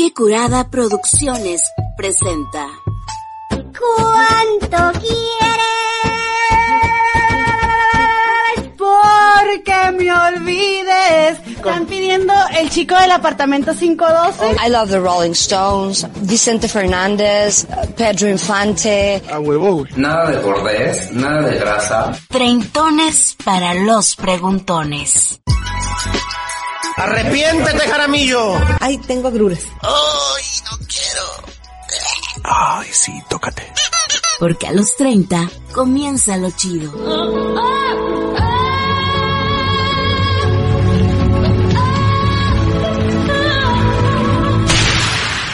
Qué curada Producciones presenta. ¿Cuánto quieres? Porque me olvides. Están pidiendo el chico del apartamento 512. I love the Rolling Stones, Vicente Fernández, Pedro Infante. A huevo. Nada de bordés, nada de grasa. Treintones para los preguntones. Arrepiéntete, Jaramillo. Ay, tengo agruras. Ay, no quiero. Ay, sí, tócate. Porque a los 30 comienza lo chido.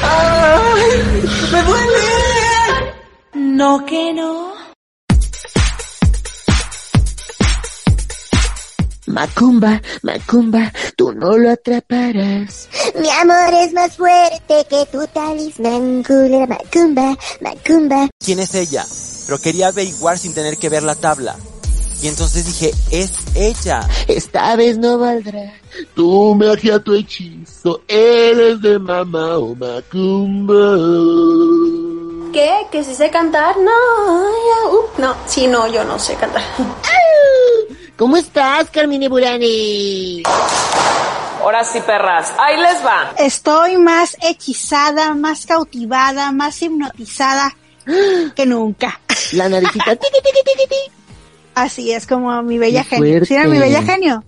¡Ay! ¡Me duele! No que no. Macumba, Macumba, tú no lo atraparás. Mi amor es más fuerte que tu talismán, culera Macumba, Macumba. ¿Quién es ella? Pero quería averiguar sin tener que ver la tabla. Y entonces dije, es ella. Esta vez no valdrá. Tú me a tu hechizo, eres de mamá o Macumba. ¿Qué? ¿Que si sé cantar? No, ya, uh, no, sí, no, yo no sé cantar. ¿Cómo estás, Carmine Burani? Ahora sí, perras. Ahí les va. Estoy más hechizada, más cautivada, más hipnotizada que nunca. La naricita. tiqui, tiqui, tiqui, tiqui. Así es como mi bella Qué genio. ¿Sí era mi fuerte. bella genio?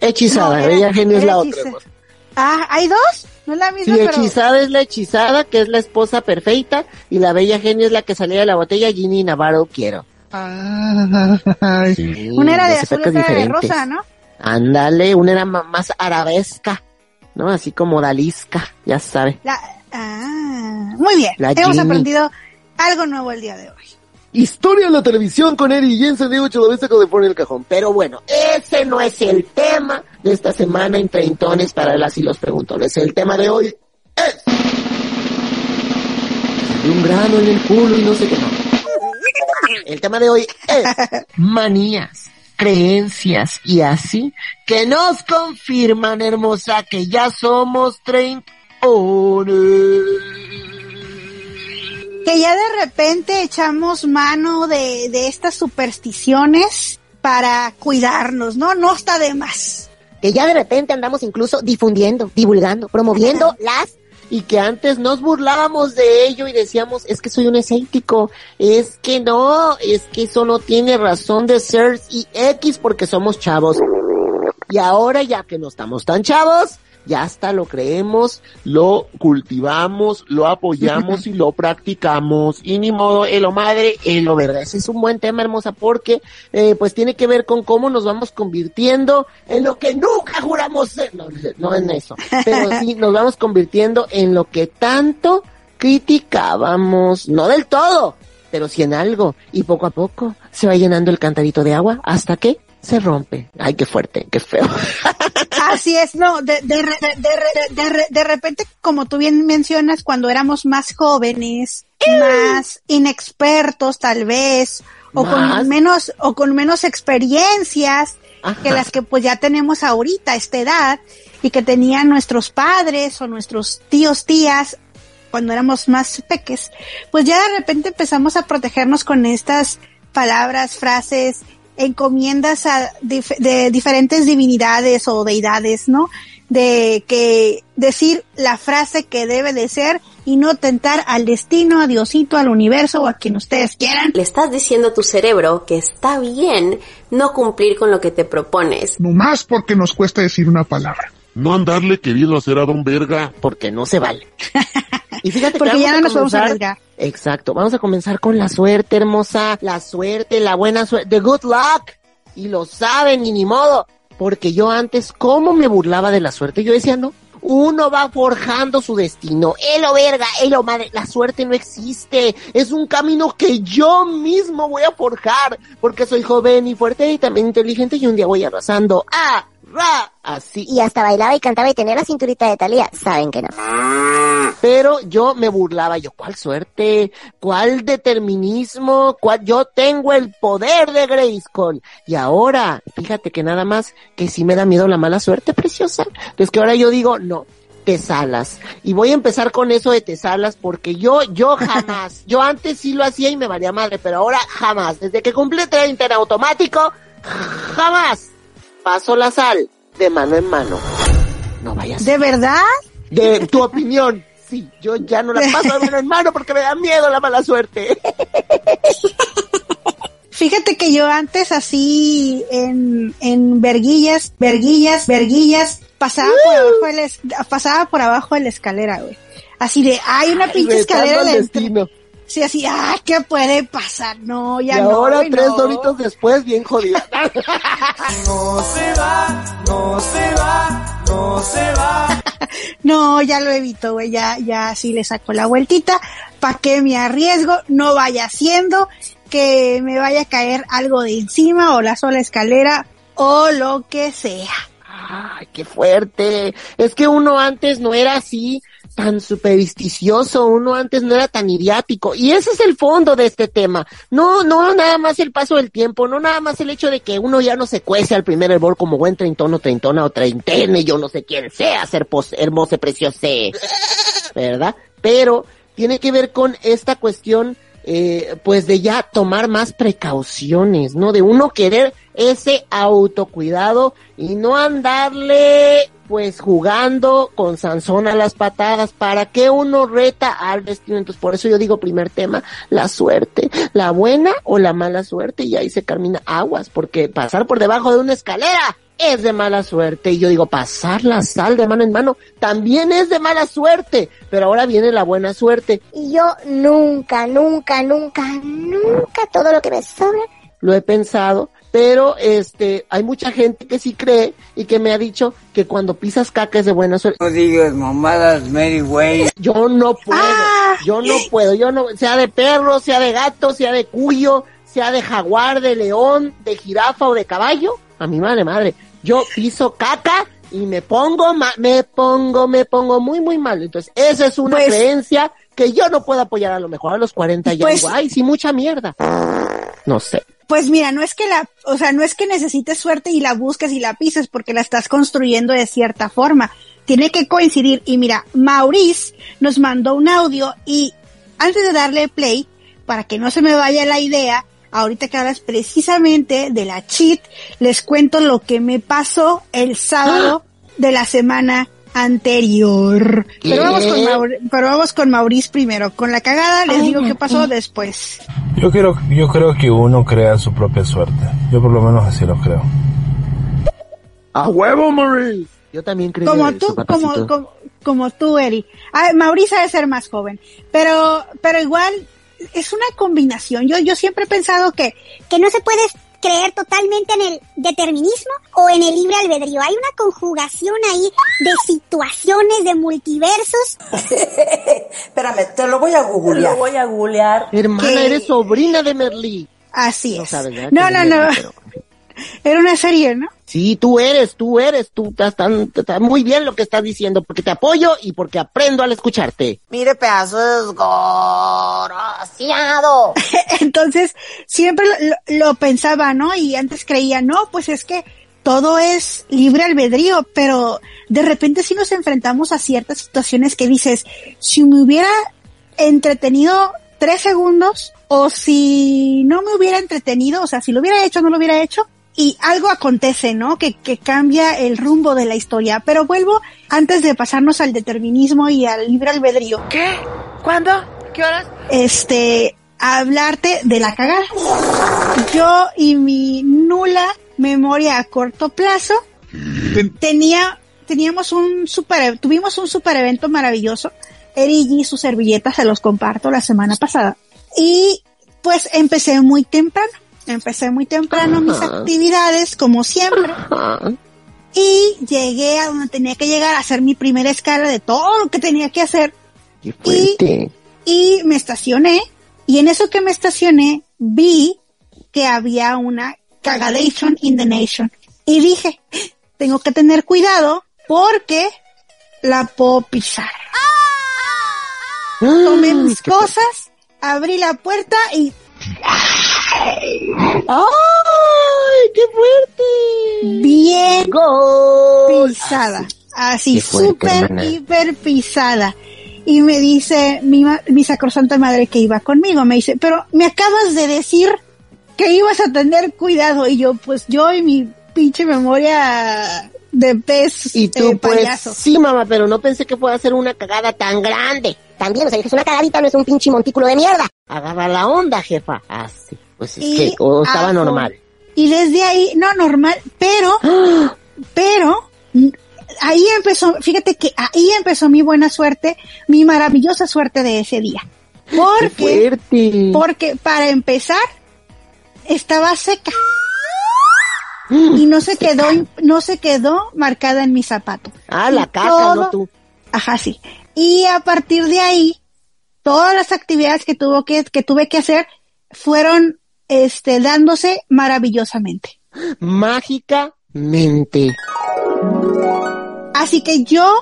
Hechizada, No, era- bella genio es la hechiza- otra. Ah, ¿hay dos? No es la misma, Sí, pero... hechizada es la hechizada, que es la esposa perfecta, y la bella genio es la que salía de la botella, Ginny Navarro quiero. Sí, Una era de azul, otra era de rosa, ¿no? Ándale, una era más arabesca, ¿no? Así como dalisca, ya sabe. La... Ah, muy bien. La Hemos aprendido algo nuevo el día de hoy. Historia en la televisión con Eddie Jensen, Diego Chodovista con pone el cajón. Pero bueno, ese no es el tema de esta semana en Treintones para las y los preguntones. El tema de hoy es... Un grano en el culo y no sé qué no. El tema de hoy es manías, creencias y así que nos confirman, hermosa, que ya somos treintones. Que ya de repente echamos mano de, de estas supersticiones para cuidarnos, ¿no? No está de más. Que ya de repente andamos incluso difundiendo, divulgando, promoviendo las y que antes nos burlábamos de ello y decíamos, es que soy un escéptico, es que no, es que eso no tiene razón de ser y X porque somos chavos. Y ahora ya que no estamos tan chavos, ya hasta lo creemos, lo cultivamos, lo apoyamos y lo practicamos. Y ni modo, en lo madre, en lo verdad. Ese es un buen tema, hermosa, porque eh, pues tiene que ver con cómo nos vamos convirtiendo en lo que nunca juramos ser. No, no en eso. Pero sí, nos vamos convirtiendo en lo que tanto criticábamos. No del todo, pero sí en algo. Y poco a poco se va llenando el cantarito de agua hasta que se rompe. Ay, qué fuerte, qué feo. Así es, no, de, de, de, de re- de re- de repente, como tú bien mencionas, cuando éramos más jóvenes, más inexpertos tal vez, o con menos, o con menos experiencias que las que pues ya tenemos ahorita a esta edad, y que tenían nuestros padres o nuestros tíos, tías, cuando éramos más peques, pues ya de repente empezamos a protegernos con estas palabras, frases, encomiendas a dif- de diferentes divinidades o deidades, ¿no? De que decir la frase que debe de ser y no tentar al destino, a Diosito, al universo o a quien ustedes quieran. Le estás diciendo a tu cerebro que está bien no cumplir con lo que te propones. No más porque nos cuesta decir una palabra. No andarle queriendo hacer a don verga. Porque no se vale. Y fíjate que Porque vamos ya no nos vamos a comenzar- arriesgar. Exacto, vamos a comenzar con la suerte, hermosa, la suerte, la buena suerte, the good luck. Y lo saben, y ni modo. porque yo antes, ¿cómo me burlaba de la suerte? Yo decía, no, uno va forjando su destino. Elo verga, elo madre, la suerte no existe. Es un camino que yo mismo voy a forjar, porque soy joven y fuerte y también inteligente y un día voy arrasando. Ah, ra, así. Y hasta bailaba y cantaba y tenía la cinturita de Talía. Saben que no. Pero yo me burlaba, yo, ¿cuál suerte? ¿Cuál determinismo? ¿Cuál? Yo tengo el poder de Grayskull. Y ahora, fíjate que nada más que sí me da miedo la mala suerte, preciosa. Es que ahora yo digo, no, tesalas. Y voy a empezar con eso de tesalas porque yo, yo jamás, yo antes sí lo hacía y me valía madre, pero ahora jamás. Desde que cumplí 30 en automático, jamás paso la sal de mano en mano. No vayas. ¿De verdad? De tu opinión. Sí, yo ya no la paso de mano en mano porque me da miedo la mala suerte. Fíjate que yo antes así en, en verguillas, verguillas, verguillas, pasaba por abajo de la, es- pasaba por abajo de la escalera, güey. Así de, hay una pinche retando escalera. al de- destino. Sí, así, ah, ¿qué puede pasar? No, ya y no. ahora tres no. doritos después, bien jodida. No se va, no se va, no se va. No, ya lo evito, güey, ya, ya sí le saco la vueltita. ¿Para qué me arriesgo? No vaya haciendo que me vaya a caer algo de encima o la sola escalera o lo que sea. Ay, qué fuerte. Es que uno antes no era así tan supersticioso, uno antes no era tan idiático. Y ese es el fondo de este tema. No, no nada más el paso del tiempo, no nada más el hecho de que uno ya no se cuece al primer hervor como buen treintono, treintona o treintene, yo no sé quién sea, ser hermoso, precioso, ¿verdad? Pero tiene que ver con esta cuestión eh, pues de ya tomar más precauciones, ¿no? De uno querer ese autocuidado y no andarle pues jugando con Sansón a las patadas. ¿Para qué uno reta al destino? Entonces por eso yo digo primer tema, la suerte, la buena o la mala suerte y ahí se termina aguas, porque pasar por debajo de una escalera es de mala suerte. Y yo digo, pasar la sal de mano en mano también es de mala suerte. Pero ahora viene la buena suerte. Y yo nunca, nunca, nunca, nunca todo lo que me sobra. Lo he pensado. Pero este, hay mucha gente que sí cree y que me ha dicho que cuando pisas caca es de buena suerte. No digas mamadas, Mary Way. Yo no puedo, yo no puedo, yo no, sea de perro, sea de gato, sea de cuyo, sea de jaguar, de león, de jirafa o de caballo, a mi madre madre, yo piso caca y me pongo, ma- me pongo, me pongo muy, muy mal. Entonces, esa es una Pues- creencia que yo no puedo apoyar a lo mejor a los 40 ya Pues- digo, ay, sí, mucha mierda. No sé. Pues mira, no es que la, o sea, no es que necesites suerte y la busques y la pises porque la estás construyendo de cierta forma. Tiene que coincidir. Y mira, Maurice nos mandó un audio y antes de darle play, para que no se me vaya la idea, ahorita que hablas precisamente de la cheat, les cuento lo que me pasó el sábado de la semana anterior. Pero vamos con Maur- pero vamos con Maurice primero. Con la cagada les digo qué pasó después. Yo creo, yo creo que uno crea su propia suerte. Yo por lo menos así lo creo. A huevo, Maurice. Yo también creo como tú, como, como, como tú, Eri. Ah, Mauricio debe ser más joven, pero, pero igual es una combinación. Yo, yo siempre he pensado que, que no se puede creer totalmente en el determinismo o en el libre albedrío. Hay una conjugación ahí de situaciones, de multiversos. Espérame, te lo voy a googlear. Lo voy a googlear. Hermana, eres sobrina de Merlí. así No es. sabes. No, Que no, no. Merlí, pero- Era una serie, ¿no? Sí, tú eres, tú eres, tú estás, tan- estás muy bien lo que estás diciendo, porque te apoyo y porque aprendo al escucharte. Mire, pedazo de desgraciado. Entonces, siempre lo, lo- lo pensaba, ¿no? Y antes creía, no, pues es que todo es libre albedrío, pero de repente sí nos enfrentamos a ciertas situaciones que dices, si me hubiera entretenido tres segundos, o si no me hubiera entretenido, o sea, si lo hubiera hecho o no lo hubiera hecho, y algo acontece, ¿no? Que, que cambia el rumbo de la historia. Pero vuelvo antes de pasarnos al determinismo y al libre albedrío. ¿Qué? ¿Cuándo? ¿Qué horas? Este, a hablarte de la cagada. Yo y mi nula memoria a corto plazo tenía, teníamos un super, tuvimos un super evento maravilloso. Eri y sus servilletas se los comparto la semana pasada. Y pues empecé muy temprano. Empecé muy temprano mis actividades, como siempre. y llegué a donde tenía que llegar a hacer mi primera escala de todo lo que tenía que hacer. Qué fuerte. Y me estacioné y en eso que me estacioné vi que había una cagadation in the nation. Y dije, tengo que tener cuidado porque la puedo pisar. Tomé mis cosas, abrí la puerta y ¡Ay, qué fuerte! bien Gol. pisada. Así, súper, hiper pisada. Y me dice mi, ma- mi sacrosanta madre que iba conmigo, me dice, pero me acabas de decir que ibas a tener cuidado. Y yo, pues yo y mi pinche memoria de pez Y tú, eh, pues, payaso. sí, mamá, pero no pensé que fuera a ser una cagada tan grande. También, o sea, es una cagadita, no es un pinche montículo de mierda. Agarra la onda, jefa. Ah, sí. Pues es Y que, o estaba normal. Y desde ahí, no normal, pero, pero, ahí empezó, fíjate que ahí empezó mi buena suerte, mi maravillosa suerte de ese día. ¡Qué Porque, fuerte! porque para empezar, estaba seca. Y no se quedó, no se quedó marcada en mi zapato. Ah, la Y caca, todo- no tú. Ajá, sí. Y a partir de ahí, todas las actividades que tuvo que, que tuve que hacer fueron, este, dándose maravillosamente. Mágicamente. Así que yo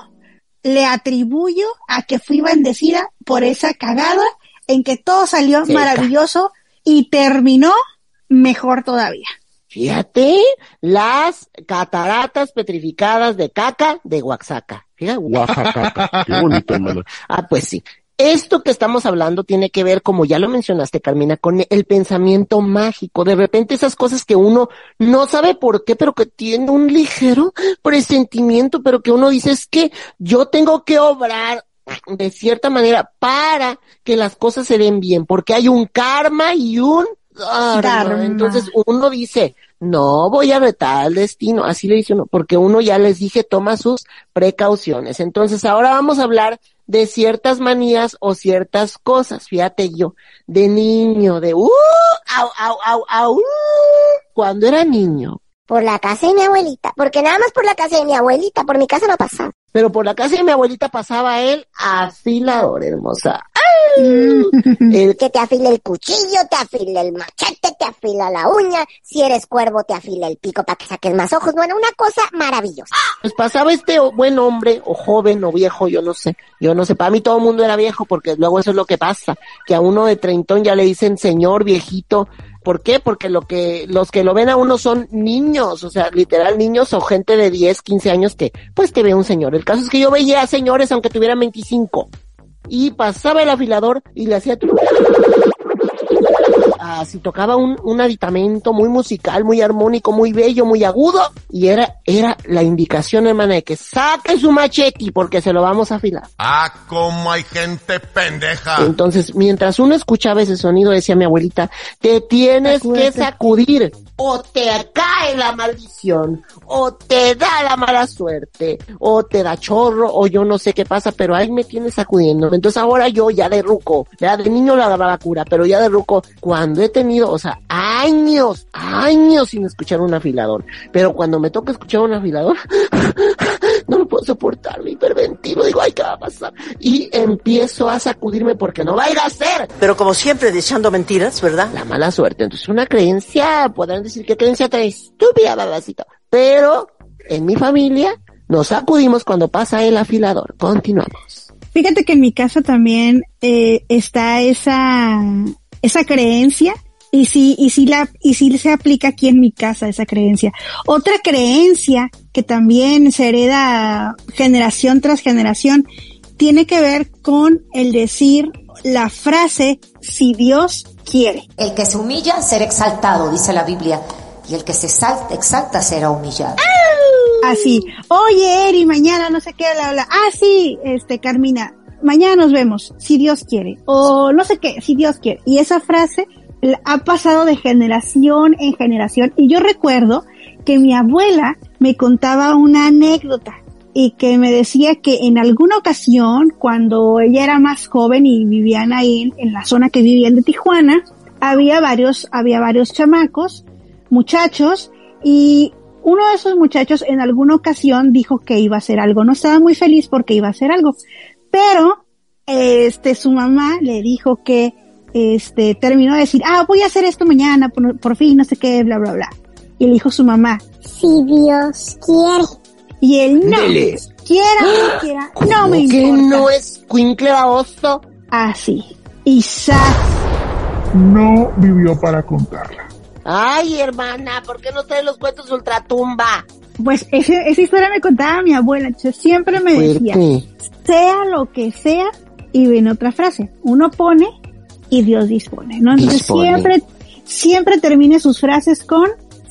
le atribuyo a que fui bendecida por esa cagada en que todo salió maravilloso y terminó mejor todavía. Fíjate, las cataratas petrificadas de caca de Oaxaca. Fíjate, Oaxaca. Qué bonito, hermana. Ah, pues sí. Esto que estamos hablando tiene que ver, como ya lo mencionaste, Carmina, con el pensamiento mágico. De repente esas cosas que uno no sabe por qué, pero que tiene un ligero presentimiento, pero que uno dice es que yo tengo que obrar de cierta manera para que las cosas se den bien, porque hay un karma y un dharma. Dharma. Entonces uno dice, no voy a retar al destino, así le dice uno, porque uno ya les dije, toma sus precauciones. Entonces ahora vamos a hablar de ciertas manías o ciertas cosas. Fíjate yo, de niño, de uh, au, au, au, au, uh, cuando era niño. Por la casa de mi abuelita. Porque nada más por la casa de mi abuelita, por mi casa no pasaba. Pero por la casa de mi abuelita pasaba el afilador, hermosa. El Que te afila el cuchillo, te afila el machete, te afila la uña. Si eres cuervo, te afila el pico para que saques más ojos. Bueno, una cosa maravillosa. Pues pasaba este buen hombre, o joven, o viejo, yo no sé. Yo no sé, para mí todo el mundo era viejo, porque luego eso es lo que pasa, que a uno de treintón ya le dicen señor, viejito. ¿Por qué? Porque lo que, los que lo ven a uno son niños, o sea, literal niños o gente de 10, 15 años que, pues te ve un señor. El caso es que yo veía a señores aunque tuvieran 25. Y pasaba el afilador y le hacía tu- así tocaba un, un aditamento muy musical, muy armónico, muy bello, muy agudo, y era, era la indicación, hermana, de que saque su machete porque se lo vamos a afilar. Ah, cómo hay gente pendeja. Entonces, mientras uno escuchaba ese sonido, decía mi abuelita, te tienes que sacudir, o te cae la maldición, o te da la mala suerte, o te da chorro, o yo no sé qué pasa, pero ahí me tienes sacudiendo. Entonces ahora yo ya de ruco, ya de niño la agarraba cura, pero ya de ruco, cuando he tenido, o sea, años, años sin escuchar un afilador, pero cuando me toca escuchar un afilador, no lo puedo soportar, me hiperventilo, digo, ay, ¿qué pasar? Y empiezo a sacudirme porque no vaya a ser Pero como siempre, deseando mentiras, ¿verdad? la mala suerte. Entonces, una creencia, podrán decir que creencia tan estúpida, babacito. Pero, en mi familia, nos sacudimos cuando pasa el afilador. Continuamos. Fíjate que en mi casa también eh, está esa esa creencia y sí y sí la y sí se aplica aquí en mi casa esa creencia. Otra creencia que también se hereda generación tras generación tiene que ver con el decir la frase si Dios quiere. El que se humilla será exaltado, dice la Biblia, y el que se exalta, exalta será humillado. Así, oye Eri, mañana no sé qué, bla, bla. Ah, sí, este, Carmina, mañana nos vemos, si Dios quiere. O no sé qué, si Dios quiere. Y esa frase ha pasado de generación en generación. Y yo recuerdo que mi abuela me contaba una anécdota y que me decía que en alguna ocasión, cuando ella era más joven y vivían ahí en, la zona que vivían de Tijuana, había varios, había varios chamacos, muchachos, y uno de esos muchachos en alguna ocasión dijo que iba a hacer algo, no estaba muy feliz porque iba a hacer algo, pero este su mamá le dijo que este terminó de decir, ah, voy a hacer esto mañana, por, por fin, no sé qué, bla, bla, bla. Y le dijo su mamá, Si Dios quiere. Y él no, Dele. quiera o no quiera, no me que importa. no es Quincle Baboso? Así. Y sa- No vivió para contarla. Ay, hermana, ¿por qué no traes los cuentos ultratumba? Pues ese- esa historia me contaba mi abuela, entonces siempre me decía, Fuerte. sea lo que sea, y viene otra frase, uno pone y Dios dispone, ¿no? Entonces Dispone. siempre, siempre termine sus frases con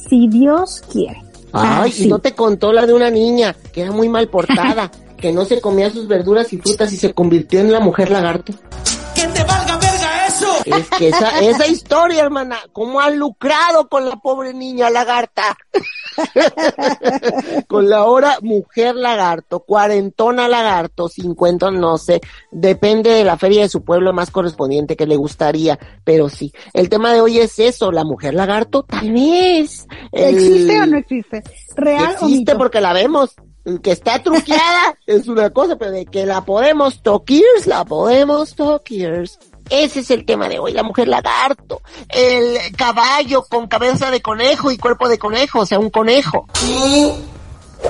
si Dios quiere. Ay, Así. y no te contó la de una niña que era muy mal portada, que no se comía sus verduras y frutas y se convirtió en la mujer lagarto. ¡Que te valga! Es que esa, esa historia, hermana, cómo han lucrado con la pobre niña lagarta. con la hora mujer lagarto, cuarentona lagarto, cincuenta, no sé, depende de la feria de su pueblo más correspondiente que le gustaría, pero sí. El tema de hoy es eso, la mujer lagarto, tal vez. El- ¿Existe o no existe? ¿Real o Existe mito? porque la vemos. Que está truqueada es una cosa, pero de que la podemos toquirs, la podemos toquirs. Ese es el tema de hoy, la mujer lagarto. El caballo con cabeza de conejo y cuerpo de conejo, o sea, un conejo.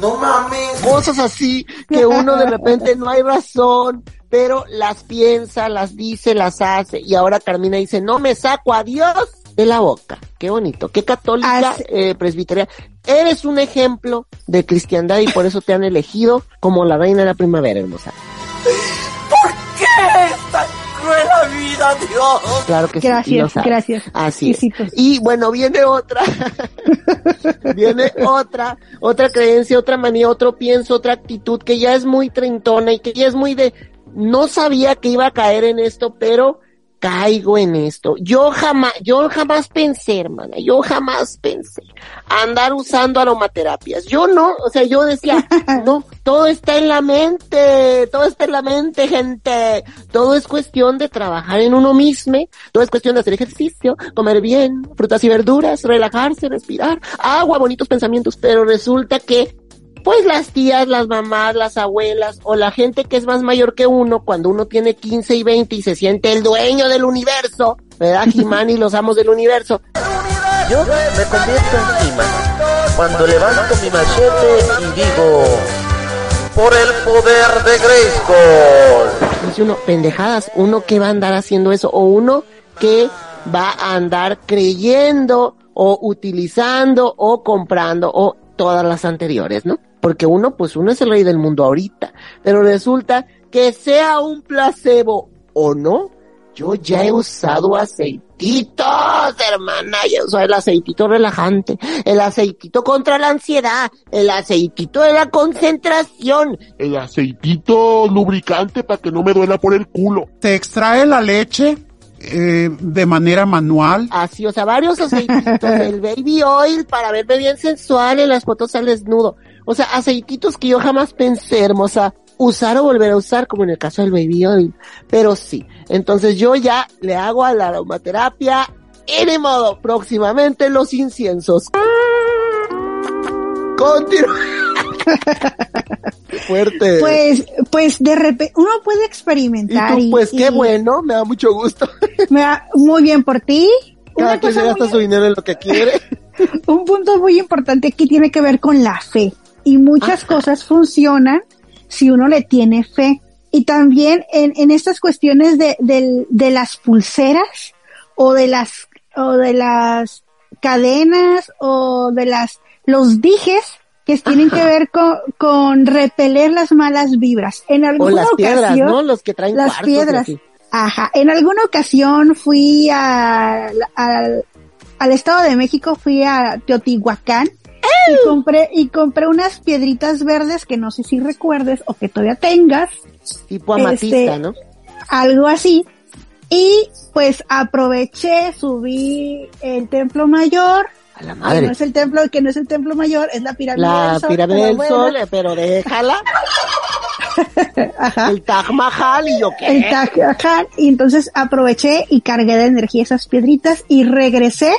No mames. Cosas así que uno de repente no hay razón, pero las piensa, las dice, las hace. Y ahora Carmina dice, no me saco a Dios de la boca. Qué bonito, qué católica eh, presbiteriana. Eres un ejemplo de cristiandad y por eso te han elegido como la reina de la primavera, hermosa. ¿Qué la vida, Dios? Claro que sí. y lo Gracias, gracias. Así es. Y bueno, viene otra, viene otra, otra creencia, otra manía, otro pienso, otra actitud que ya es muy treintona y que ya es muy de, no sabía que iba a caer en esto, pero caigo en esto. Yo jamás, yo jamás pensé, hermana, yo jamás pensé andar usando aromaterapias. Yo no, o sea, yo decía, no, todo está en la mente, todo está en la mente, gente. Todo es cuestión de trabajar en uno mismo, todo es cuestión de hacer ejercicio, comer bien, frutas y verduras, relajarse, respirar, agua, bonitos pensamientos, pero resulta que pues las tías, las mamás, las abuelas o la gente que es más mayor que uno, cuando uno tiene 15 y 20 y se siente el dueño del universo, ¿verdad? Jimán y los amos del universo. Yo me convierto en He-Man cuando levanto mi machete y digo, por el poder de Grayskull. Dice uno, pendejadas, uno que va a andar haciendo eso, o uno que va a andar creyendo o utilizando o comprando o todas las anteriores, ¿no? Porque uno, pues uno es el rey del mundo ahorita, pero resulta que sea un placebo o no, yo ya he usado aceititos, hermana, ya uso el aceitito relajante, el aceitito contra la ansiedad, el aceitito de la concentración, El aceitito lubricante para que no me duela por el culo. Se extrae la leche eh, de manera manual. Así, o sea, varios aceititos, el baby oil para verme bien sensual en las fotos al desnudo. O sea, aceititos que yo jamás pensé, hermosa, usar o volver a usar, como en el caso del baby oil. Pero sí, entonces yo ya le hago a la aromaterapia y de modo, próximamente los inciensos. Continúa. Qué fuerte. Pues, pues de repente, uno puede experimentar. y tú, pues qué y- bueno, me da mucho gusto. Me da muy bien por ti. Cada quien se gasta muy- su dinero en lo que quiere. un punto muy importante aquí tiene que ver con la fe. Y muchas cosas funcionan si uno le tiene fe. Y también en, en estas cuestiones de, del- de las pulseras o de las, o de las cadenas o de las, los dijes que tienen que ver con, con repeler las malas vibras. En O alguna las piedras, ocasión, ¿no? Los que traen las piedras. Ajá. En alguna ocasión fui a- al, al Estado de México, fui a Teotihuacán y compré, y compré unas piedritas verdes que no sé si recuerdes o que todavía tengas. Tipo amatista, Este, ¿no? Algo así. Y pues aproveché, subí el templo mayor. A la que madre. no es el templo, que no es el templo mayor, es la pirámide La del sol. pirámide del sol, pero déjala. El Taj Mahal y yo qué. el Taj Mahal, y entonces aproveché y cargué de energía esas piedritas y regresé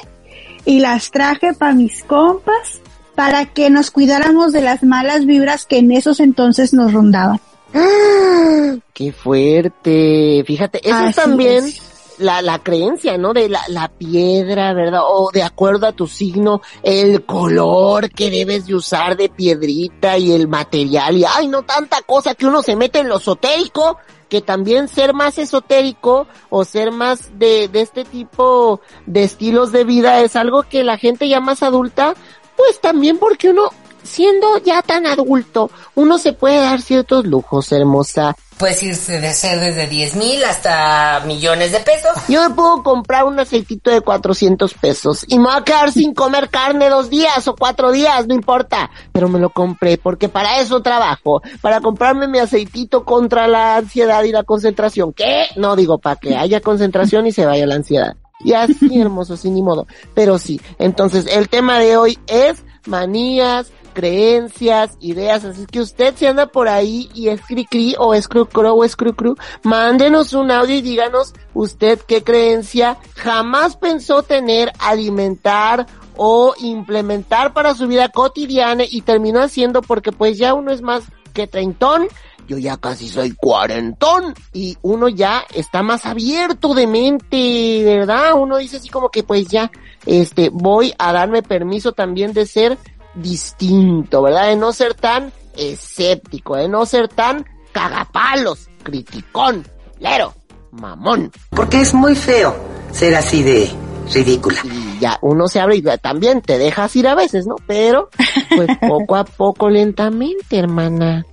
y las traje para mis compas para que nos cuidáramos de las malas vibras que en esos entonces nos rondaban. ¡Ah! ¡Qué fuerte! Fíjate, eso Así también es. la, la creencia, ¿no? De la, la piedra, ¿verdad? O de acuerdo a tu signo, el color que debes de usar de piedrita y el material y ay, no tanta cosa que uno se mete en lo esotérico, que también ser más esotérico o ser más de, de este tipo de estilos de vida es algo que la gente ya más adulta, pues también porque uno, siendo ya tan adulto, uno se puede dar ciertos lujos, hermosa. Puedes irse de ser desde 10 mil hasta millones de pesos. Yo me puedo comprar un aceitito de 400 pesos y me voy a quedar sin comer carne dos días o cuatro días, no importa. Pero me lo compré porque para eso trabajo, para comprarme mi aceitito contra la ansiedad y la concentración. ¿Qué? No digo, para que haya concentración y se vaya la ansiedad. Y así, hermoso, sin ni modo. Pero sí, entonces el tema de hoy es manías, creencias, ideas, así que usted si anda por ahí y es cri cri o es cru cru o es cru cru, mándenos un audio y díganos usted qué creencia jamás pensó tener, alimentar o implementar para su vida cotidiana y terminó haciendo porque pues ya uno es más que treintón, yo ya casi soy cuarentón y uno ya está más abierto de mente, ¿verdad? Uno dice así como que pues ya, este, voy a darme permiso también de ser distinto, ¿verdad? De no ser tan escéptico, de no ser tan cagapalos, criticón, lero, mamón. Porque es muy feo ser así de ridícula. Y ya uno se abre y también te dejas ir a veces, ¿no? Pero, pues poco a poco, lentamente, hermana.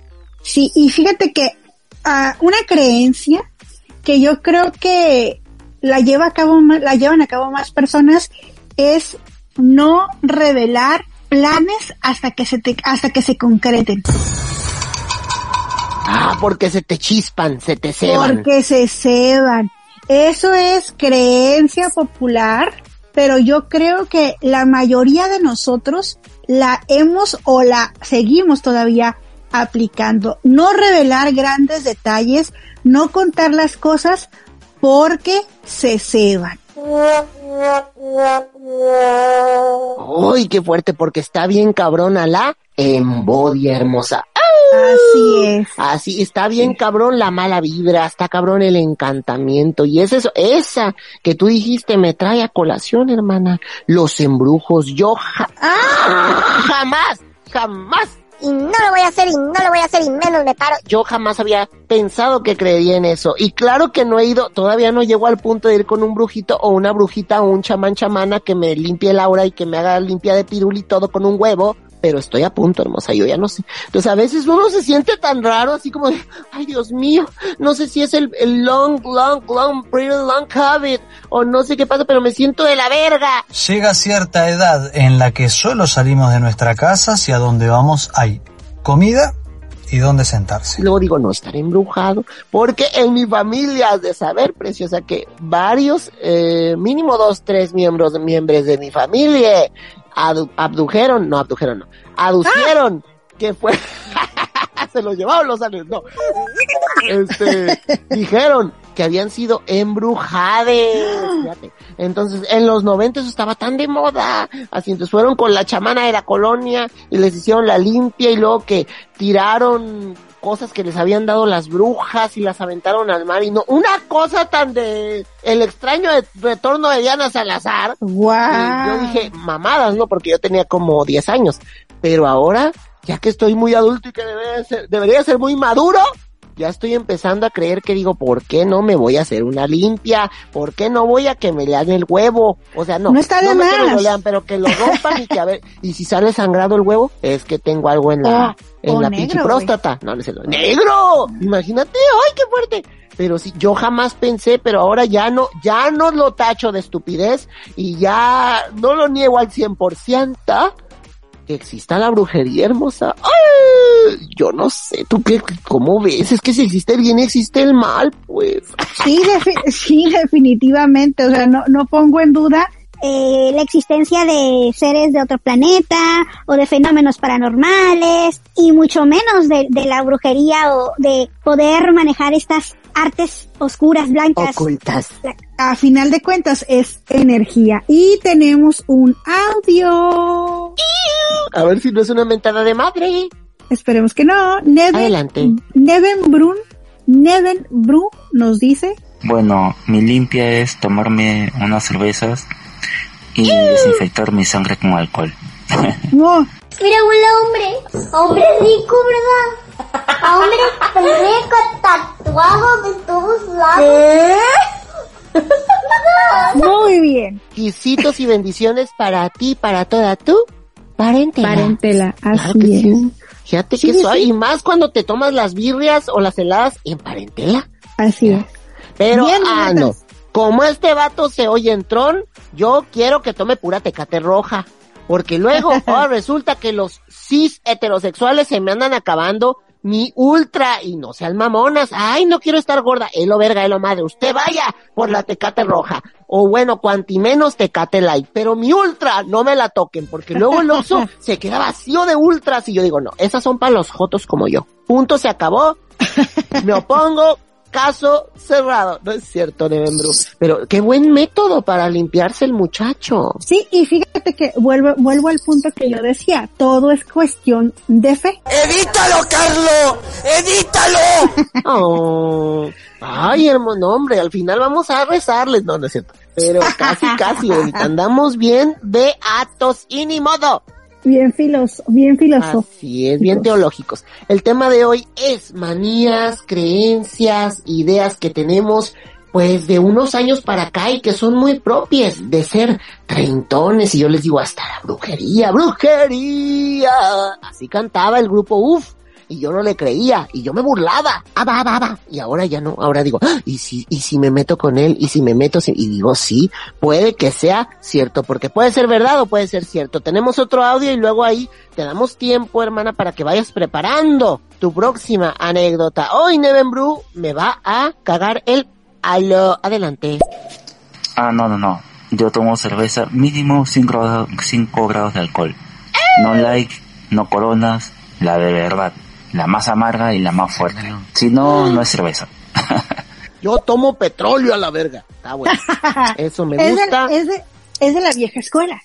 Sí, y fíjate que ah, una creencia que yo creo que la lleva a cabo la llevan a cabo más personas es no revelar planes hasta que se te, hasta que se concreten. Ah, porque se te chispan, se te ceban. Porque se ceban. Eso es creencia popular, pero yo creo que la mayoría de nosotros la hemos o la seguimos todavía aplicando. No revelar grandes detalles, no contar las cosas porque se ceban. Uy, qué fuerte, porque está bien cabrona la embodia hermosa. Así es. Así, está bien cabrón la mala vibra, está cabrón el encantamiento. Y es eso, esa que tú dijiste me trae a colación, hermana. Los embrujos, yo ja- jamás, jamás Y no lo voy a hacer y no lo voy a hacer y menos me paro. yo jamás había pensado que creería en eso. Y claro que no he ido, todavía no llego al punto de ir con un brujito o una brujita o un chamán chamana que me limpie el aura y que me haga limpia de pirul y todo con un huevo. Pero estoy a punto, hermosa, yo ya no sé. Entonces a veces uno se siente tan raro, así como de, ay Dios mío, no sé si es el, el long, long, long, pretty long habit, o no sé qué pasa, pero me siento de la verga. Llega cierta edad en la que solo salimos de nuestra casa si a donde vamos hay comida y dónde sentarse. Luego digo, no estar embrujado, porque en mi familia has de saber, preciosa, que varios, eh, mínimo dos, tres miembros, miembros de mi familia abdujeron, no abdujeron, no, aducieron que fue, se lo llevaron los aliens, no, este, dijeron que habían sido embrujades, fíjate. Entonces, en los 90 eso estaba tan de moda. Así, entonces fueron con la chamana de la colonia y les hicieron la limpia y luego que tiraron cosas que les habían dado las brujas y las aventaron al mar y no, una cosa tan de el extraño de- retorno de Diana Salazar. Y yo dije, mamadas, ¿no? Porque yo tenía como 10 años. Pero ahora, ya que estoy muy adulto y que debería ser, debería ser muy maduro, ya estoy empezando a creer que digo, ¿por qué no me voy a hacer una limpia? ¿Por qué no voy a que me lean el huevo? O sea, no, No está de me que me lo más. lean, pero que lo rompan y que a ver, y si sale sangrado el huevo, es que tengo algo en la, Oh, en oh, la negro, pinche próstata. No, no es el negro. Imagínate, ay, qué fuerte. Pero sí, yo jamás pensé, pero ahora ya no, ya no lo tacho de estupidez y ya no lo niego al 100%. Que exista la brujería hermosa. ¡Ay! Yo no sé, ¿tú qué, cómo ves? Es que si existe el bien, existe el mal, pues. Sí, sí, definitivamente. O sea, no, no pongo en duda eh, la existencia de seres de otro planeta o de fenómenos paranormales y mucho menos de, de la brujería o de poder manejar estas artes oscuras, blancas. Ocultas. a final de cuentas es energía. Y tenemos un audio. A ver si no es una mentada de madre. Esperemos que no. Neven, Adelante. Neven Brun, Neven Brun nos dice, Bueno, mi limpia es tomarme unas cervezas y desinfectar mi sangre con alcohol. no, Mira, a hombre. Hombre rico, ¿verdad? Hombre rico, tatuado de todos lados. muy bien. Quisitos y bendiciones para ti, para toda tu parentela. Parentela, Claro así que es. sí. Fíjate Sí, que suave. sí. Y más cuando te tomas las birrias o las heladas en parentela. Así es. Pero, Bien, ah, no. Como este vato se oye en tron, yo quiero que tome pura tecate roja. Porque luego, ahora resulta que los cis heterosexuales se me andan acabando mi ultra y no sean mamonas. Ay, no quiero estar gorda. Elo verga, elo madre. Usted vaya por la tecate roja. O bueno, cuanti menos tecate light. Pero mi ultra, no me la toquen. Porque luego el oso se queda vacío de ultras. Y yo digo, no, esas son para los jotos como yo. Punto, se acabó. Me opongo. Caso cerrado. No es cierto, Neven Bru. Pero qué buen método para limpiarse el muchacho. Sí, y fíjate que vuelvo, vuelvo al punto que yo decía, todo es cuestión de fe. ¡Evítalo, Carlo! ¡Evítalo! Oh, ay, hermano, hombre, al final vamos a rezarles. No, no es cierto. Pero casi, casi, ahorita andamos bien de atos y ni modo. Bien filos, bien filósofo. Así es, bien teológicos. El tema de hoy es manías, creencias, ideas que tenemos pues de unos años para acá y que son muy propias de ser treintones y yo les digo hasta la brujería, brujería. Así cantaba el grupo UF y yo no le creía y yo me burlaba. Ah, va, va, va. Y ahora ya no, ahora digo, "Ah, y si, y si me meto con él, y si me meto, si-?" y digo, sí, puede que sea cierto, porque puede ser verdad o puede ser cierto. Tenemos otro audio y luego ahí te damos tiempo, hermana, para que vayas preparando tu próxima anécdota. Hoy Neven me va a cagar el aló. Adelante. Ah, no, no, no. Yo tomo cerveza mínimo 5 grados, 5 grados de alcohol. No like, no coronas, la de verdad. La más amarga y la más fuerte. Si no, no es cerveza. Yo tomo petróleo a la verga. Está bueno. Eso me Es gusta. de, es, de, es de la vieja escuela.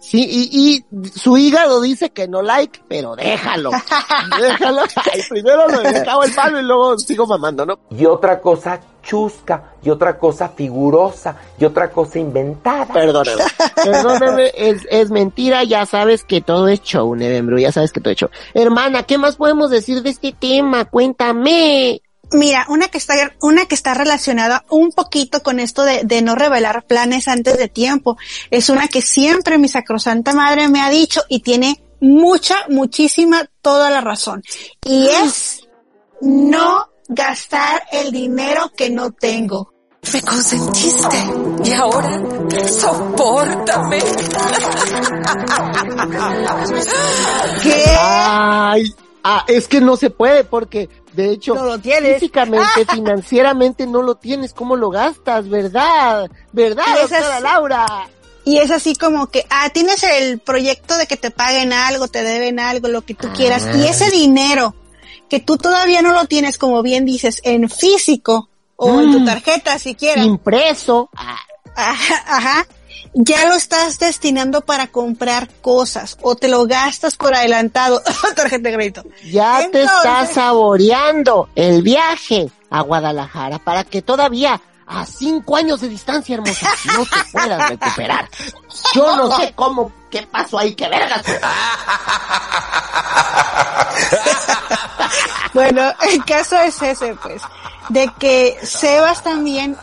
Sí, y, y su hígado dice que no like, pero déjalo. déjalo. Ay, primero le cago el palo y luego sigo mamando, ¿no? Y otra cosa chusca, y otra cosa figurosa, y otra cosa inventada. Perdóname. Perdóname, es, es mentira, ya sabes que todo es show, Nevenbro, ya sabes que todo es show. Hermana, ¿qué más podemos decir de este tema? Cuéntame. Mira, una que está, una que está relacionada un poquito con esto de, de no revelar planes antes de tiempo. Es una que siempre mi sacrosanta madre me ha dicho y tiene mucha, muchísima, toda la razón. Y es no gastar el dinero que no tengo. Me consentiste y ahora sopórtame. ¿Qué? Ay, ah, es que no se puede porque, de hecho, No lo tienes. físicamente, financieramente no lo tienes, ¿cómo lo gastas? ¿Verdad? ¿Verdad, doctora. Laura? Y es así como que, ah, tienes el proyecto de que te paguen algo, te deben algo, lo que tú quieras. Y ese dinero que tú todavía no lo tienes, como bien dices, en físico o en tu Mm. tarjeta siquiera. Impreso. Ajá, ajá. Ya lo estás destinando para comprar cosas o te lo gastas por adelantado. tarjeta de crédito. Ya te estás saboreando el viaje a Guadalajara para que todavía a cinco años de distancia, hermosa, no te puedas recuperar. Yo no sé cómo, qué pasó ahí, qué vergas. Bueno, el caso es ese, pues, de que Sebas también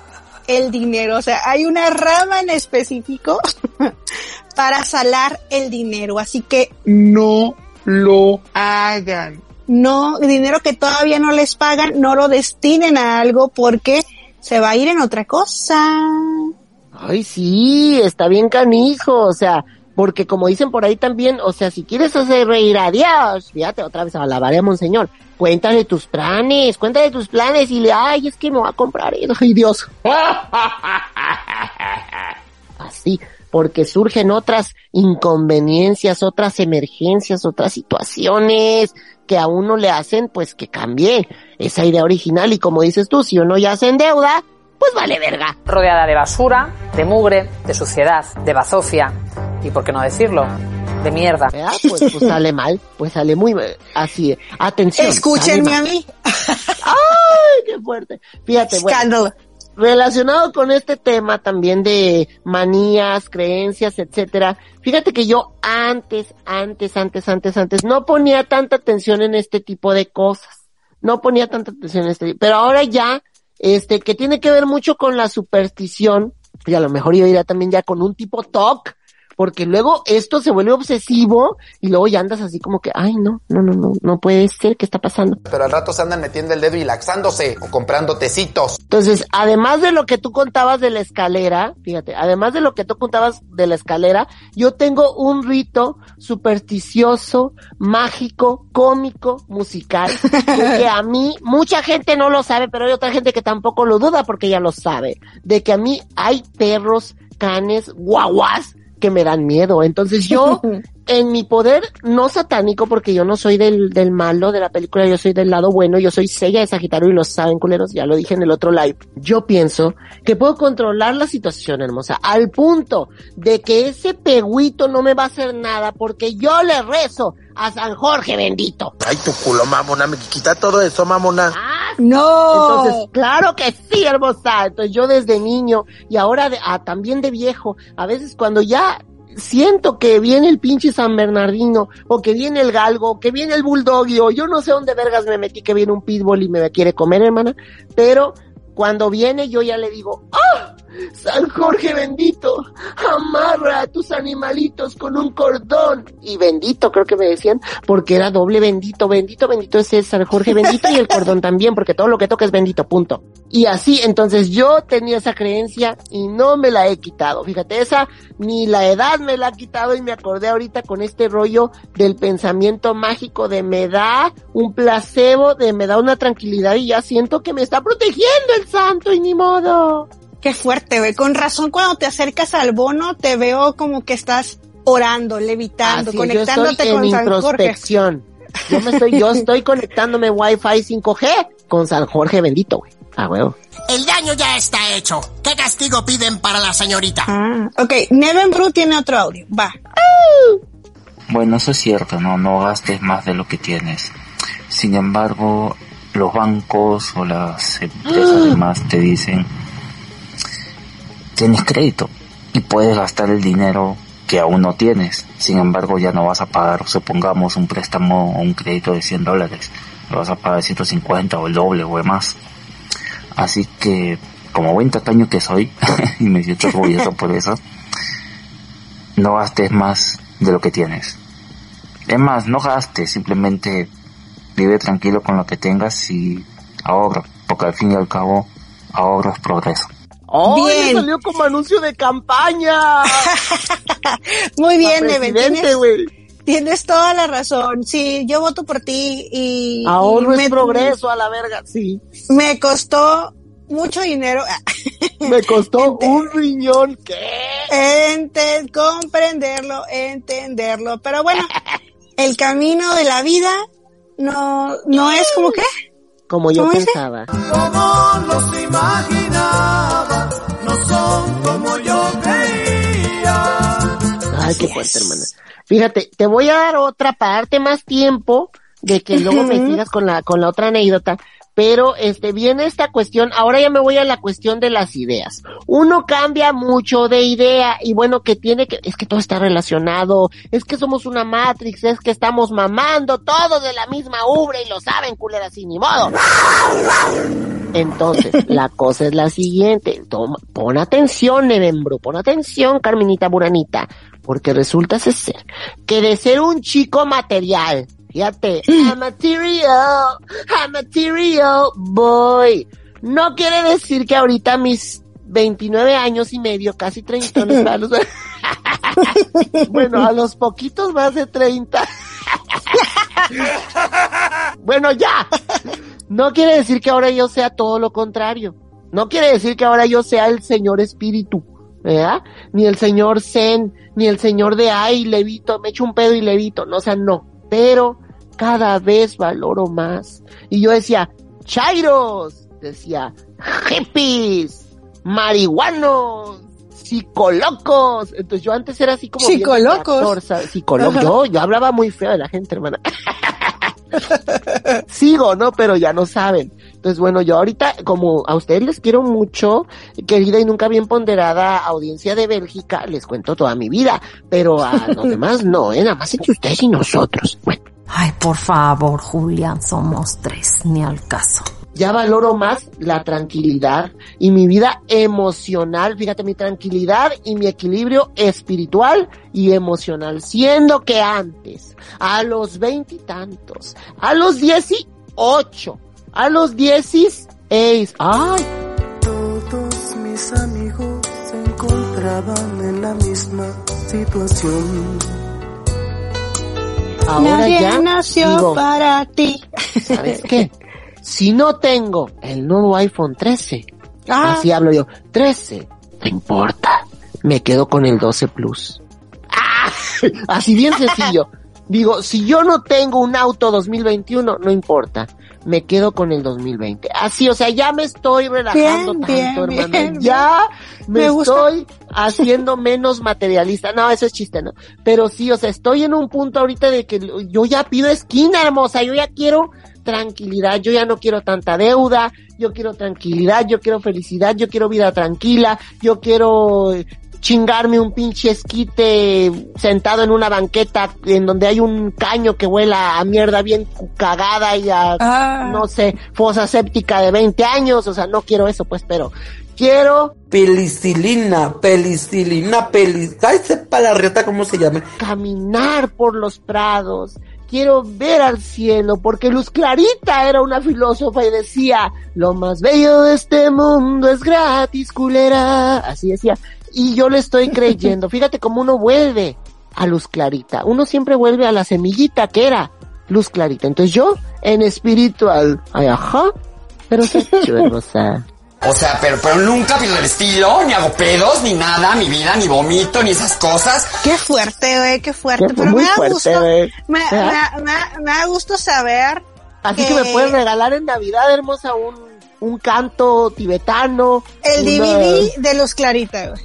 el dinero, o sea, hay una rama en específico para salar el dinero, así que No lo hagan. no, dinero que todavía no les pagan, no lo destinen a algo porque se va a ir en otra cosa. Ay, sí, está bien canijo, o sea, porque como dicen por ahí también, o sea, si quieres hacer reír a Dios, fíjate, otra vez alabaré a Monseñor, cuéntale tus planes, cuéntale tus planes y le, ay, es que me va a comprar eso, ay Dios. Así, porque surgen otras inconveniencias, otras emergencias, otras situaciones que a uno le hacen pues que cambie esa idea original. Y como dices tú, si uno ya se endeuda, pues vale verga. Rodeada de basura, de mugre, de suciedad, de bazofia y, por qué no decirlo, de mierda. ¿verdad? Pues, pues sale mal, pues sale muy mal. Así, atención. Escúchenme a mí. ¡Ay, qué fuerte! Fíjate, bueno, Escándalo. relacionado con este tema también de manías, creencias, etcétera. Fíjate que yo antes, antes, antes, antes, antes no ponía tanta atención en este tipo de cosas. No ponía tanta atención en este, pero ahora ya, este, que tiene que ver mucho con la superstición, y a lo mejor yo iría también ya con un tipo TOC, porque luego esto se vuelve obsesivo y luego ya andas así como que, ay, no, no, no, no, no puede ser, ¿qué está pasando? Pero al rato se andan metiendo el dedo y laxándose o comprando tecitos. Entonces, además de lo que tú contabas de la escalera, fíjate, además de lo que tú contabas de la escalera, yo tengo un rito supersticioso, mágico, cómico, musical, que a mí, mucha gente no lo sabe, pero hay otra gente que tampoco lo duda porque ya lo sabe, de que a mí hay perros, canes, guaguas, que me dan miedo. Entonces yo, en mi poder no satánico, porque yo no soy del, del malo de la película, yo soy del lado bueno, yo soy Sella de Sagitario y lo saben, culeros, ya lo dije en el otro live. Yo pienso que puedo controlar la situación, hermosa, al punto de que ese peguito no me va a hacer nada porque yo le rezo a San Jorge bendito. Ay, tu culo, mamona, me quita todo eso, mamona. No. Entonces, claro que sí, hermosa. Entonces yo desde niño y ahora de- ah, también de viejo, a veces cuando ya siento que viene el pinche San Bernardino, o que viene el galgo, o que viene el bulldoggy, o yo no sé dónde vergas me metí que viene un pitbull y me quiere comer, hermana, pero cuando viene yo ya le digo, ¡ah! San Jorge bendito, amarra a tus animalitos con un cordón. Y bendito, creo que me decían, porque era doble bendito, bendito, bendito es San Jorge bendito y el cordón también, porque todo lo que toca es bendito, punto. Y así, entonces yo tenía esa creencia y no me la he quitado. Fíjate, esa ni la edad me la ha quitado y me acordé ahorita con este rollo del pensamiento mágico de me da un placebo, de me da una tranquilidad y ya siento que me está protegiendo el santo y ni modo. Qué fuerte, güey. Con razón cuando te acercas al bono te veo como que estás orando, levitando, Así, conectándote yo estoy con en San Jorge. introspección. Yo me estoy, yo estoy conectándome Wi-Fi 5G con San Jorge bendito, güey. Ah, huevo. El daño ya está hecho. ¿Qué castigo piden para la señorita? Ah, ok. Neven Bru tiene otro audio. Va. Bueno, eso es cierto, no, no gastes más de lo que tienes. Sin embargo, los bancos o las empresas demás te dicen, tienes crédito y puedes gastar el dinero que aún no tienes. Sin embargo, ya no vas a pagar, supongamos, un préstamo o un crédito de 100 dólares. Lo vas a pagar 150 o el doble o más. Así que, como buen tacaño que soy, y me siento orgulloso por eso, no gastes más de lo que tienes. Es más, no gastes, simplemente vive tranquilo con lo que tengas y ahorra, porque al fin y al cabo, ahorro es progreso. ¡Oh, Bien. salió como anuncio de campaña! Muy bien, Neven. Tienes, güey. tienes toda la razón. Sí, yo voto por ti y... Ahorro y es progreso a la verga, sí. Me costó mucho dinero. Me costó un riñón, ¿qué? Ente- comprenderlo, entenderlo. Pero bueno, el camino de la vida no, no es como que... Como yo pensaba. Como los imaginaba, no son como yo creía. Ay, qué fuerte, hermana. Fíjate, te voy a dar otra para darte más tiempo de que luego me sigas con la, con la otra anécdota. Pero, este, viene esta cuestión, ahora ya me voy a la cuestión de las ideas. Uno cambia mucho de idea y bueno, que tiene que, es que todo está relacionado, es que somos una Matrix, es que estamos mamando todos de la misma ubre y lo saben, culeras, y ni modo. Entonces, la cosa es la siguiente. Toma, pon atención, Nevembro, pon atención, Carmenita Buranita, porque resulta ser que de ser un chico material, fíjate, a material, a material boy, no quiere decir que ahorita mis 29 años y medio, casi 30 para los- bueno, a los poquitos más de 30. bueno, ya. No quiere decir que ahora yo sea todo lo contrario. No quiere decir que ahora yo sea el señor espíritu, ¿verdad? Ni el señor zen, ni el señor de ay, levito, me echo un pedo y levito. No, o sea, no. Pero cada vez valoro más. Y yo decía, chairos, decía, hippies, marihuanos, psicolocos. Entonces yo antes era así como Psicolocos. reactor, ¿sabes? Psicolo- Yo, yo hablaba muy feo de la gente, hermana. Sigo, ¿no? Pero ya no saben. Entonces, bueno, yo ahorita, como a ustedes les quiero mucho, querida y nunca bien ponderada audiencia de Bélgica, les cuento toda mi vida. Pero a los demás no, ¿eh? Nada más entre ustedes y nosotros. Bueno. Ay, por favor, Julián, somos tres, ni al caso. ya valoro más la tranquilidad y mi vida emocional, fíjate, mi tranquilidad y mi equilibrio espiritual y emocional, siendo que antes, a los veintitantos, a los dieciocho, a los dieciséis, ay, Todos mis amigos se encontraban en la misma situación. Ahora Nadie ya nació digo, para ti. ¿sabes qué? Si no tengo el nuevo iPhone 13, Ah. así hablo yo, 13, no importa, me quedo con el 12 Plus. ¡Ah! Así bien sencillo. Digo, si yo no tengo un auto 2021, no importa, me quedo con el 2020. Así, o sea, ya me estoy relajando Bien, tanto, bien, hermano. bien, ya me, Me gusta. estoy haciendo menos materialista. No, eso es chiste, ¿no? Pero sí, o sea, estoy en un punto ahorita de que yo ya pido esquina, hermosa. Yo ya quiero tranquilidad, yo ya no quiero tanta deuda, yo quiero tranquilidad, yo quiero felicidad, yo quiero vida tranquila, yo quiero chingarme un pinche esquite sentado en una banqueta en donde hay un caño que huela a mierda bien cagada y a, Ah. no sé, fosa séptica de 20 años, o sea, no quiero eso pues, pero quiero Pelicilina, pelicilina, pelis... Ay, sepa la rieta cómo se llama. caminar por los prados. Quiero ver al cielo, porque Luz Clarita era una filósofa y decía, lo más bello de este mundo es gratis, culera. Así decía. Y yo le estoy creyendo. Fíjate cómo uno vuelve a Luz Clarita. Uno siempre vuelve a la semillita que era Luz Clarita. Entonces yo, en espiritual, ay, ajá, pero qué hermosa. O sea, pero, pero nunca pido el estilo, ni hago pedos, ni nada, mi vida, ni vomito, ni esas cosas. Qué fuerte, güey, qué fuerte. Qué Pero muy me da fuerte, gusto, me, ¿Eh? me da- me me da gusto saber Así que me puedes regalar en Navidad, hermosa, un, un canto tibetano. el una- DVD de Luz Clarita, güey.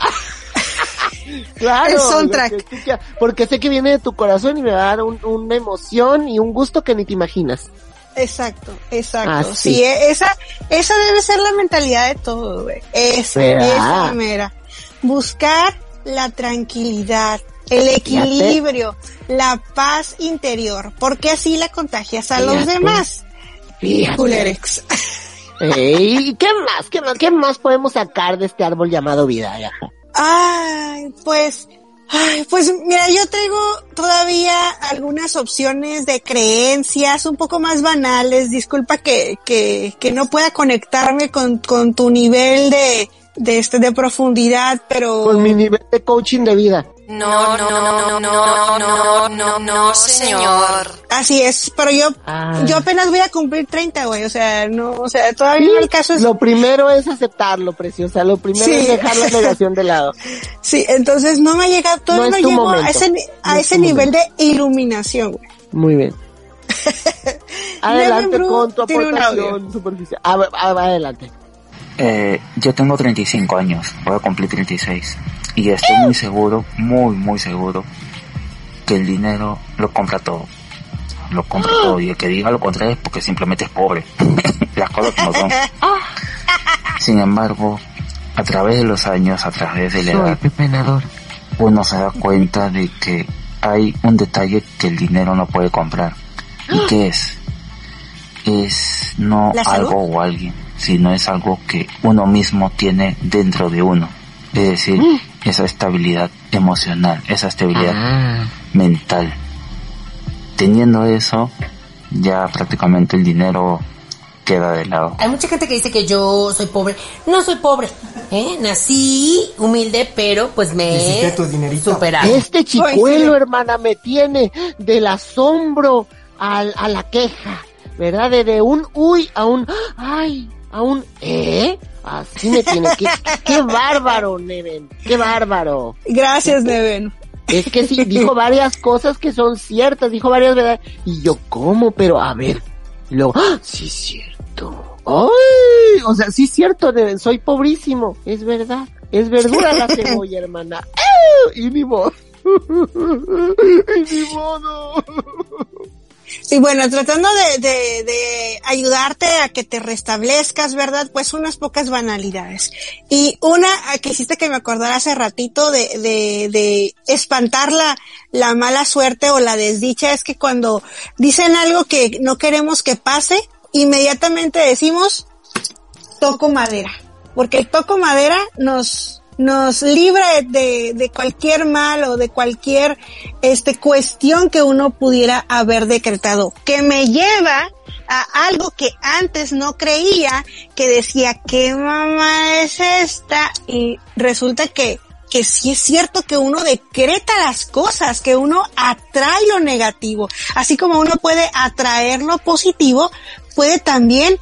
Claro. el soundtrack. Porque sé que viene de tu corazón y me va a dar un- una emoción y un gusto que ni te imaginas. Exacto, exacto. Ah, sí, sí. e- esa, esa debe ser la mentalidad de todo, güey. Esa, ¿Verdad? esa mera. Buscar la tranquilidad, el equilibrio, la paz interior, porque así la contagias a los demás. Fíjate. Culerex. Ey, ¿Qué más? ¿Qué más? ¿Qué más podemos sacar de este árbol llamado vida? Ay, pues, ay, pues mira, yo traigo todavía algunas opciones de creencias un poco más banales. Disculpa que, que, que no pueda conectarme con, con tu nivel de, de este, de profundidad, pero. Con mi nivel de coaching de vida. No, no, no, no, no, no, no, señor. Así es, pero yo, Ah. yo apenas voy a cumplir 30, güey, o sea, no, o sea, todavía no el caso es... Lo primero es aceptarlo, preciosa. Lo primero Sí. es dejar la negación de lado. Sí, entonces no me ha llegado, todavía No no, llego a ese, a No es ese nivel de iluminación, güey. Muy bien. Adelante Bru con tu aportación superficial. A adelante. Eh, yo tengo 35 años, voy a cumplir 36. Y estoy muy seguro, muy, muy seguro, que el dinero lo compra todo. Lo compra todo. Y el que diga lo contrario es porque simplemente es pobre. Las cosas como son. Sin embargo, a través de los años, a través de la edad, uno se da cuenta de que hay un detalle que el dinero no puede comprar. ¿Y qué es? Es no algo o alguien, sino es algo que uno mismo tiene dentro de uno. Es decir. esa estabilidad emocional, esa estabilidad Ah. mental. Teniendo eso, ya prácticamente el dinero queda de lado. Hay mucha gente que dice que yo soy pobre. No soy pobre. ¿eh? Nací humilde, pero pues me he superado. Este chicuelo, hermana, me tiene del asombro al, a la queja, ¿verdad? De, de un uy a un ay, a un eh. Así me tiene. Qué, qué bárbaro, Neven. Qué bárbaro. Gracias, Neven. Es que sí, dijo varias cosas que son ciertas, dijo varias verdades. Y yo, ¿cómo? Pero a ver. Y luego, ¡ah! sí es cierto. ¡Ay! O sea, sí es cierto, Neven, soy pobrísimo. Es verdad. Es verdura la cebolla, hermana. ¡Eh! Y ni modo. y ni modo. Y bueno, tratando de, de, de ayudarte a que te restablezcas, ¿verdad? Pues unas pocas banalidades. Y una que hiciste que me acordara hace ratito de, de, de espantar la, la mala suerte o la desdicha es que cuando dicen algo que no queremos que pase, inmediatamente decimos, toco madera. Porque el toco madera nos, nos libra de, de cualquier mal o de cualquier este cuestión que uno pudiera haber decretado, que me lleva a algo que antes no creía, que decía, ¿qué mamá es esta? Y resulta que, que sí es cierto que uno decreta las cosas, que uno atrae lo negativo. Así como uno puede atraer lo positivo, puede también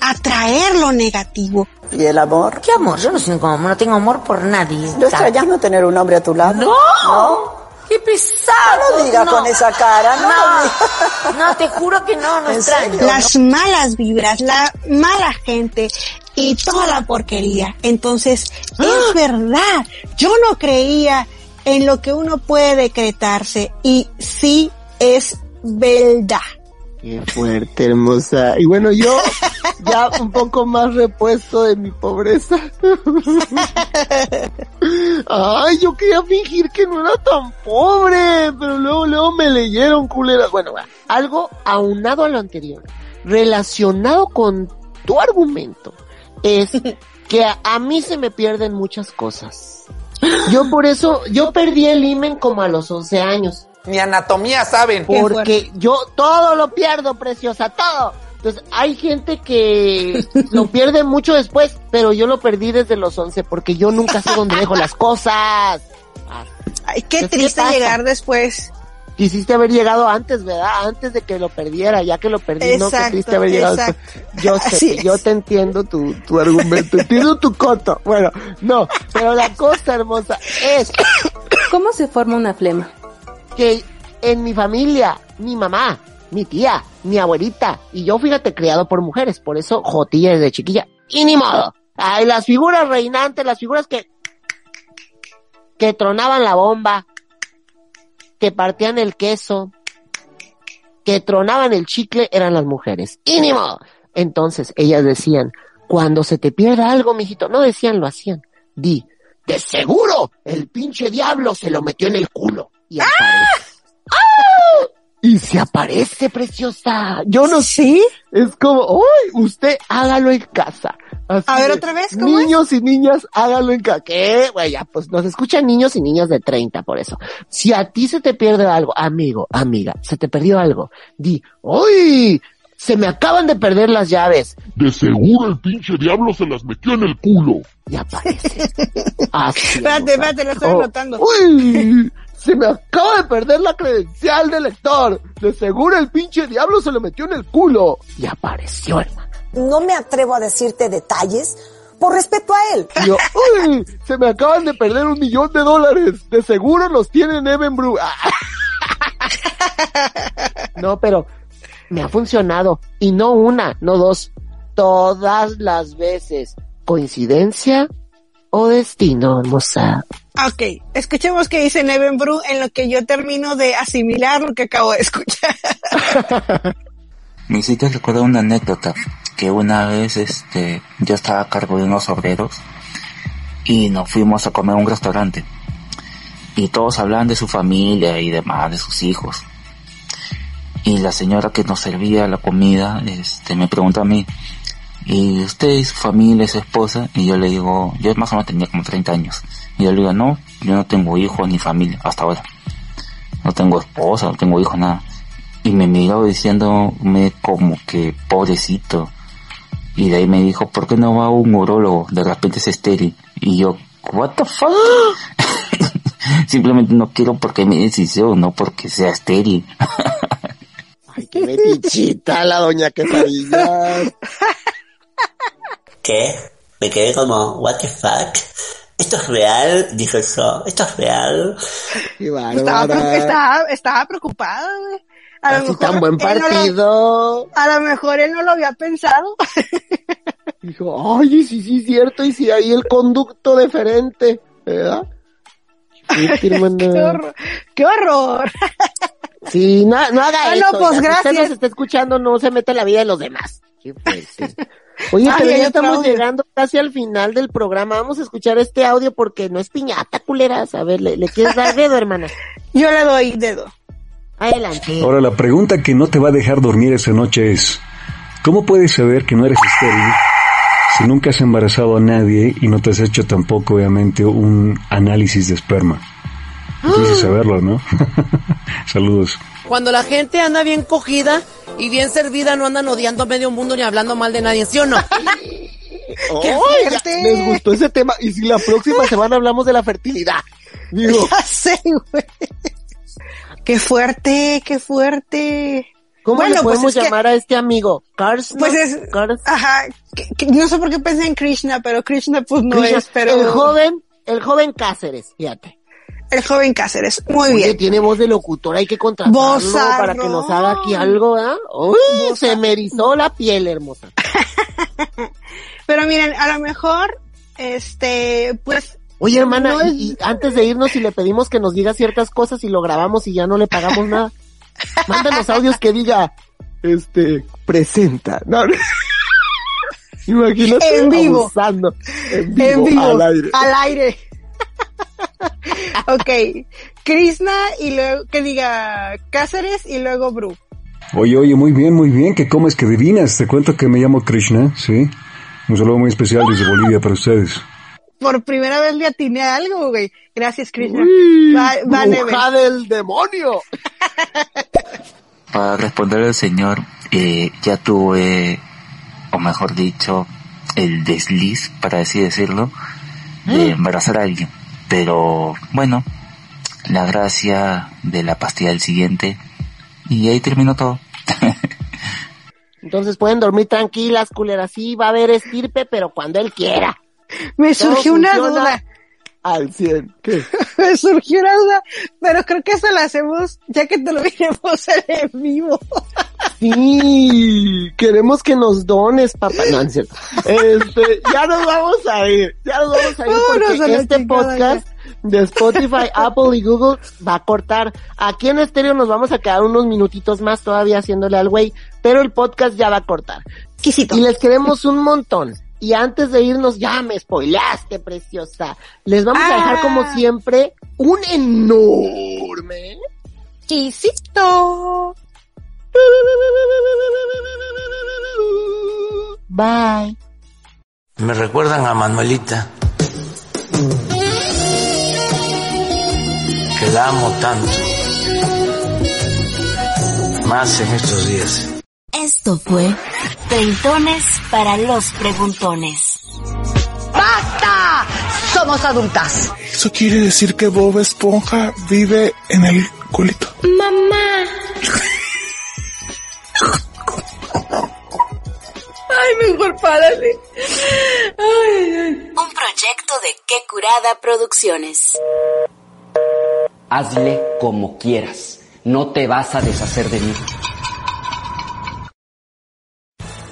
atraer lo negativo. ¿Y el amor? ¿Qué amor? Yo no, tengo, no tengo amor por nadie. ¿No extrañas no tener un hombre a tu lado? No. ¿No? ¡Qué pesado! No lo digas no. con esa cara, no. No, no, te juro que no, no extraño. Las malas vibras, la mala gente y toda la porquería. Entonces, es verdad. Yo no creía en lo que uno puede decretarse y sí es verdad. Qué fuerte, hermosa. Y bueno, yo ya un poco más repuesto de mi pobreza. Ay, yo quería fingir que no era tan pobre, pero luego, luego me leyeron culeras. Bueno, algo aunado a lo anterior, relacionado con tu argumento, es que a, a mí se me pierden muchas cosas. Yo por eso, yo perdí el imen como a los 11 años. Ni anatomía saben. Porque yo todo lo pierdo, preciosa, todo. Entonces, hay gente que lo pierde mucho después, pero yo lo perdí desde los 11 porque yo nunca sé dónde dejo las cosas. Ay, qué Pues, ¿qué triste llegar después. Quisiste haber llegado antes, ¿verdad? Antes de que lo perdiera, ya que lo perdí, no, qué triste haber llegado exacto. después. Yo Así sé, es. yo te entiendo tu, tu argumento, entiendo tu coto. Bueno, no, pero la cosa hermosa es ¿Cómo se forma una flema? En mi familia, mi mamá, mi tía, mi abuelita y yo, fíjate, criado por mujeres, por eso jotilla desde chiquilla. Y ni modo. Ay, las figuras reinantes, las figuras que, que tronaban la bomba, que partían el queso, que tronaban el chicle, eran las mujeres. Y ni modo. Entonces, ellas decían, cuando se te pierda algo, mijito, no decían, lo hacían. Di, de seguro, el pinche diablo se lo metió en el culo. Y aparece. ¡Ah! Y se aparece, preciosa. Yo no sé. Es como, uy, usted hágalo en casa. Así A ver, otra vez, ¿cómo es? Niños y niñas, hágalo en casa. ¿Qué? Güey, ya, pues nos escuchan niños y niñas de 30, por eso. Si a ti se te pierde algo, amigo, amiga, se te perdió algo, di, uy, se me acaban de perder las llaves. De seguro el pinche diablo se las metió en el culo. Y aparece. Así, Espérate, espérate, lo estoy Oh, anotando. Uy, se me acaba de perder la credencial de lector. De seguro el pinche diablo se lo metió en el culo. Y apareció, hermano. No me atrevo a decirte detalles por respeto a él. Yo, uy, se me acaban de perder un millón de dólares. De seguro los tiene en Evenbrew. No, pero me ha funcionado. Y no una, no dos. Todas las veces. ¿Coincidencia o destino, hermosa? Ok, escuchemos qué dice Neven Bru en lo que yo termino de asimilar lo que acabo de escuchar. Me hiciste recordar una anécdota que una vez este yo estaba a cargo de unos obreros y nos fuimos a comer a un restaurante y todos hablaban de su familia y demás, de sus hijos. Y la señora que nos servía la comida este me pregunta a mí, ¿y usted y su familia, su esposa? Y yo le digo, yo más o menos tenía como 30 años. Y yo le digo, no, yo no tengo hijos ni familia hasta ahora. No tengo esposa, no tengo hijos, nada. Y me miró diciéndome como que pobrecito. Y de ahí me dijo, ¿por qué no va un urólogo? De repente es estéril. Y yo, what the fuck? Simplemente no quiero porque me decisión, no porque sea estéril. Ay, qué metichita la doña Quesadillas. ¿Qué? Me quedé como, what the fuck? ¿Esto es real? Dijo yo, ¿esto es real? Estaba, estaba, estaba preocupada, güey. A lo mejor tan buen él no lo- partido. a lo mejor él no lo había pensado. Dijo, ay, sí, sí, cierto, y si hay el conducto de frente, ¿verdad? Sí, qué horror. Qué horror. Sí, no, no haga Ah, eso. no, pues, oiga. Si usted gracias. nos está escuchando, no se mete en la vida de los demás. Qué fuerte. Oye, Ay, pero ya estamos audio. llegando casi al final del programa. Vamos a escuchar este audio porque no es piñata, culeras. A ver, ¿le, le quieres dar dedo, hermana? Yo le doy dedo. Adelante. Ahora la pregunta que no te va a dejar dormir esa noche es, ¿cómo puedes saber que no eres estéril si nunca has embarazado a nadie y no te has hecho tampoco, obviamente, un análisis de esperma? Difícil saberlo, ¿no? Saludos. Cuando la gente anda bien cogida y bien servida, no andan odiando a medio mundo ni hablando mal de nadie, ¿sí o no? ¡Qué ya, fuerte! Les gustó ese tema. Y si la próxima semana hablamos de la fertilidad. Digo, Ya sé, güey. Qué fuerte, qué fuerte. ¿cómo Bueno, le pues podemos es que- llamar a este amigo? Cars, Pues es, ajá, que- que no sé por qué pensé en Krishna, pero Krishna pues no Krishna, es, pero... El joven, el joven Cáceres, fíjate. El joven Cáceres, muy Oye, bien. tiene voz de locutor, hay que contratarlo Vozarrón. para que nos haga aquí algo, ¿ah? Uy, se me erizó la piel, hermosa. Pero miren, a lo mejor, este, pues... Oye, hermana, no es- y, y antes de irnos, si le pedimos que nos diga ciertas cosas y lo grabamos y ya no le pagamos nada, mándanos audios que diga, este, presenta. No, no. Imagínate En vivo. abusando. En vivo, en vivo, al aire. al aire. Ok, Krishna y luego, que diga Cáceres y luego Bru. Oye, oye, muy bien, muy bien, que comes que divinas. Te cuento que me llamo Krishna, ¿sí? Un saludo muy especial desde Bolivia para ustedes. Por primera vez le atiné a algo, güey. Gracias, Krishna. Uy, Va, va, Neven. bruja del demonio. Para responder al señor, eh, ya tuve, o mejor dicho, el desliz, para así decirlo, de embarazar a alguien. Pero bueno, la gracia de la pastilla del siguiente, y ahí terminó todo. Entonces pueden dormir tranquilas, culeras. Sí, va a haber estirpe, pero cuando él quiera. Me Todo surgió una duda. Al 100. ¿Qué? Me surgió una duda, pero creo que eso lo hacemos ya que te lo diremos en vivo. Sí, queremos que nos dones, papá. No, es cierto. Este, ya nos vamos a ir. Ya nos vamos a ir Vámonos porque la este podcast de Spotify, Apple y Google va a cortar. Aquí en estéreo nos vamos a quedar unos minutitos más todavía haciéndole al güey, pero el podcast ya va a cortar. Quisito. Y les queremos un montón. Y antes de irnos, ya me spoilaste, preciosa. Les vamos a dejar Ah. como siempre un enorme Quisito. Bye. Me recuerdan a Manuelita. Que la amo tanto. Más en estos días. Esto fue Treintones para los Preguntones. ¡Basta! Somos adultas. Eso quiere decir que Bob Esponja vive en el culito. Mamá. Ay, mejor párale. Ay, ay. Un proyecto de Qué Curada Producciones. Hazle como quieras. No te vas a deshacer de mí.